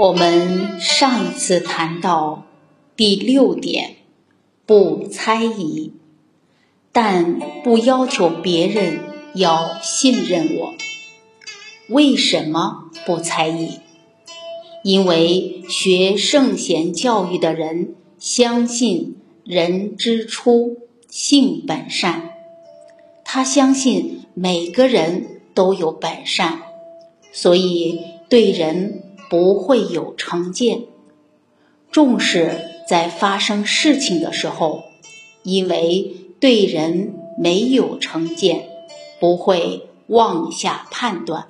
我们上一次谈到第六点，不猜疑，但不要求别人要信任我。为什么不猜疑？因为学圣贤教育的人相信人之初性本善，他相信每个人都有本善，所以对人。不会有成见，重视在发生事情的时候，因为对人没有成见，不会妄下判断。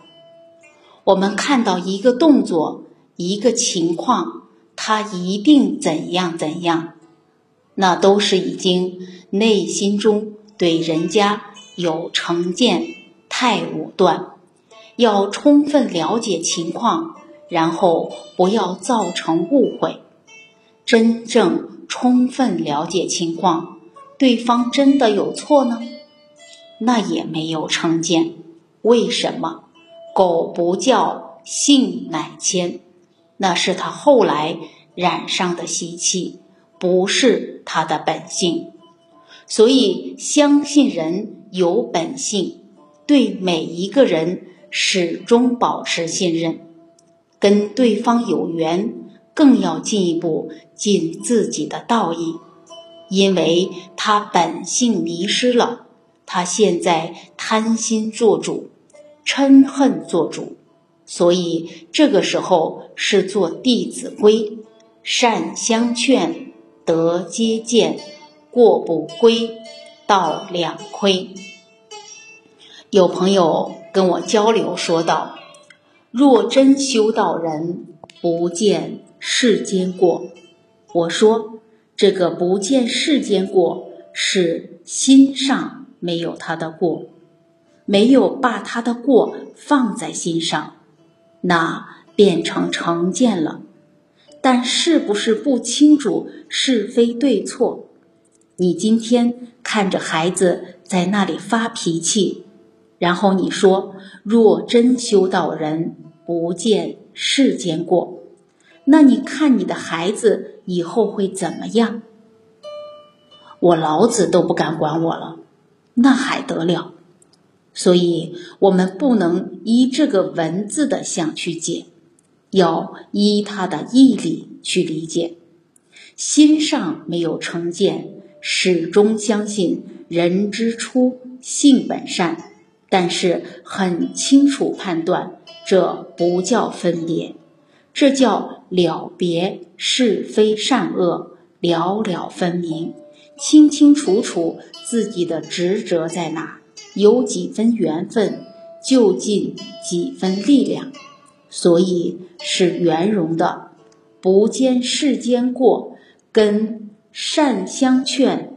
我们看到一个动作、一个情况，他一定怎样怎样，那都是已经内心中对人家有成见，太武断。要充分了解情况。然后不要造成误会，真正充分了解情况，对方真的有错呢？那也没有成见。为什么？狗不叫，性乃迁，那是他后来染上的习气，不是他的本性。所以相信人有本性，对每一个人始终保持信任。跟对方有缘，更要进一步尽自己的道义，因为他本性迷失了，他现在贪心做主，嗔恨做主，所以这个时候是做《弟子规》，善相劝，得接见，过不归，道两亏。有朋友跟我交流说道。若真修道人，不见世间过。我说，这个不见世间过，是心上没有他的过，没有把他的过放在心上，那变成成见了。但是不是不清楚是非对错？你今天看着孩子在那里发脾气。然后你说：“若真修道人，不见世间过。”那你看你的孩子以后会怎么样？我老子都不敢管我了，那还得了？所以，我们不能依这个文字的相去解，要依他的义理去理解。心上没有成见，始终相信人之初性本善。但是很清楚判断，这不叫分别，这叫了别是非善恶，了了分明，清清楚楚自己的职责在哪，有几分缘分，就尽几分力量，所以是圆融的，不见世间过，跟善相劝，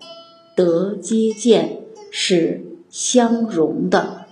得接见是相融的。